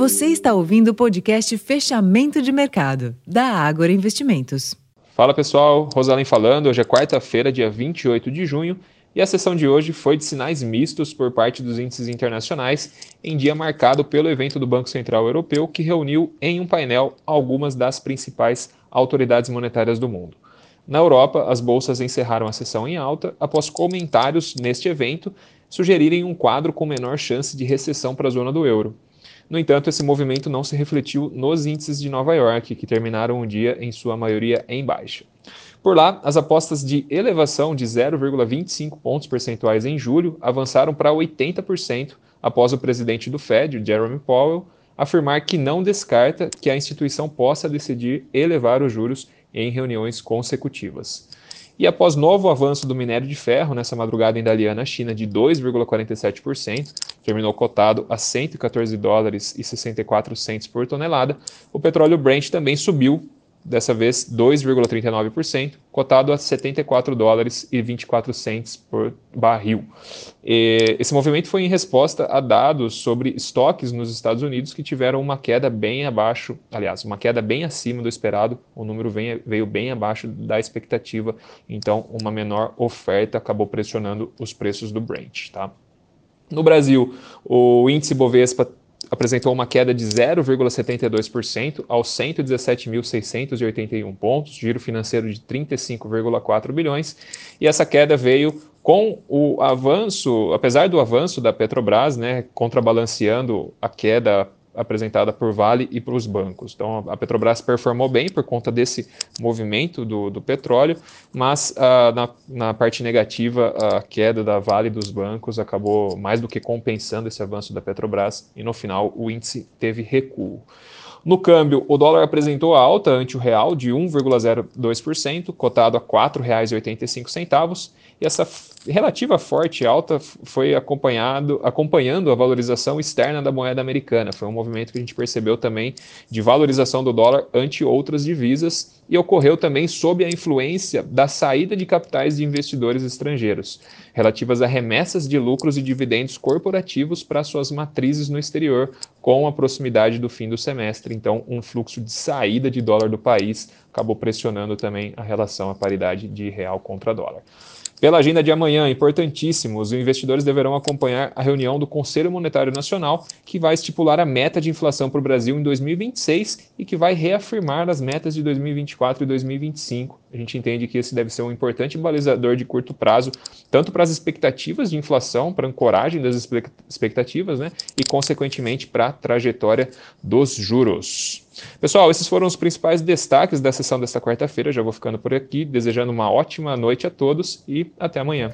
Você está ouvindo o podcast Fechamento de Mercado, da Ágora Investimentos. Fala pessoal, Rosalém falando. Hoje é quarta-feira, dia 28 de junho, e a sessão de hoje foi de sinais mistos por parte dos índices internacionais, em dia marcado pelo evento do Banco Central Europeu, que reuniu em um painel algumas das principais autoridades monetárias do mundo. Na Europa, as bolsas encerraram a sessão em alta após comentários neste evento sugerirem um quadro com menor chance de recessão para a zona do euro. No entanto, esse movimento não se refletiu nos índices de Nova York, que terminaram o dia em sua maioria em baixa. Por lá, as apostas de elevação de 0,25 pontos percentuais em julho avançaram para 80% após o presidente do Fed, Jeremy Powell, afirmar que não descarta que a instituição possa decidir elevar os juros em reuniões consecutivas. E após novo avanço do minério de ferro nessa madrugada em Dalian China de 2,47%, terminou cotado a 114 dólares e 64 centes por tonelada, o petróleo Brent também subiu dessa vez 2,39%, cotado a 74 dólares e 24 centes por barril. E esse movimento foi em resposta a dados sobre estoques nos Estados Unidos que tiveram uma queda bem abaixo, aliás, uma queda bem acima do esperado, o número veio bem abaixo da expectativa, então uma menor oferta acabou pressionando os preços do Brent. Tá? No Brasil, o índice Bovespa apresentou uma queda de 0,72% aos 117.681 pontos, giro financeiro de 35,4 bilhões, e essa queda veio com o avanço, apesar do avanço da Petrobras, né, contrabalanceando a queda apresentada por Vale e para os bancos. Então, a Petrobras performou bem por conta desse movimento do, do petróleo, mas uh, na, na, parte negativa, a queda da Vale e dos bancos acabou mais do que compensando esse avanço da Petrobras e no final o índice teve recuo. No câmbio, o dólar apresentou alta ante o real de 1,02%, cotado a R$ 4,85, e essa relativa forte alta foi acompanhado, acompanhando a valorização externa da moeda americana. Foi um movimento que a gente percebeu também de valorização do dólar ante outras divisas e ocorreu também sob a influência da saída de capitais de investidores estrangeiros, relativas a remessas de lucros e dividendos corporativos para suas matrizes no exterior, com a proximidade do fim do semestre. Então, um fluxo de saída de dólar do país acabou pressionando também a relação, a paridade de real contra dólar. Pela agenda de amanhã, importantíssimo, os investidores deverão acompanhar a reunião do Conselho Monetário Nacional, que vai estipular a meta de inflação para o Brasil em 2026 e que vai reafirmar as metas de 2024 e 2025. A gente entende que esse deve ser um importante balizador de curto prazo, tanto para as expectativas de inflação, para a ancoragem das expectativas, né, e consequentemente para a trajetória dos juros. Pessoal, esses foram os principais destaques da sessão desta quarta-feira. Já vou ficando por aqui, desejando uma ótima noite a todos e até amanhã.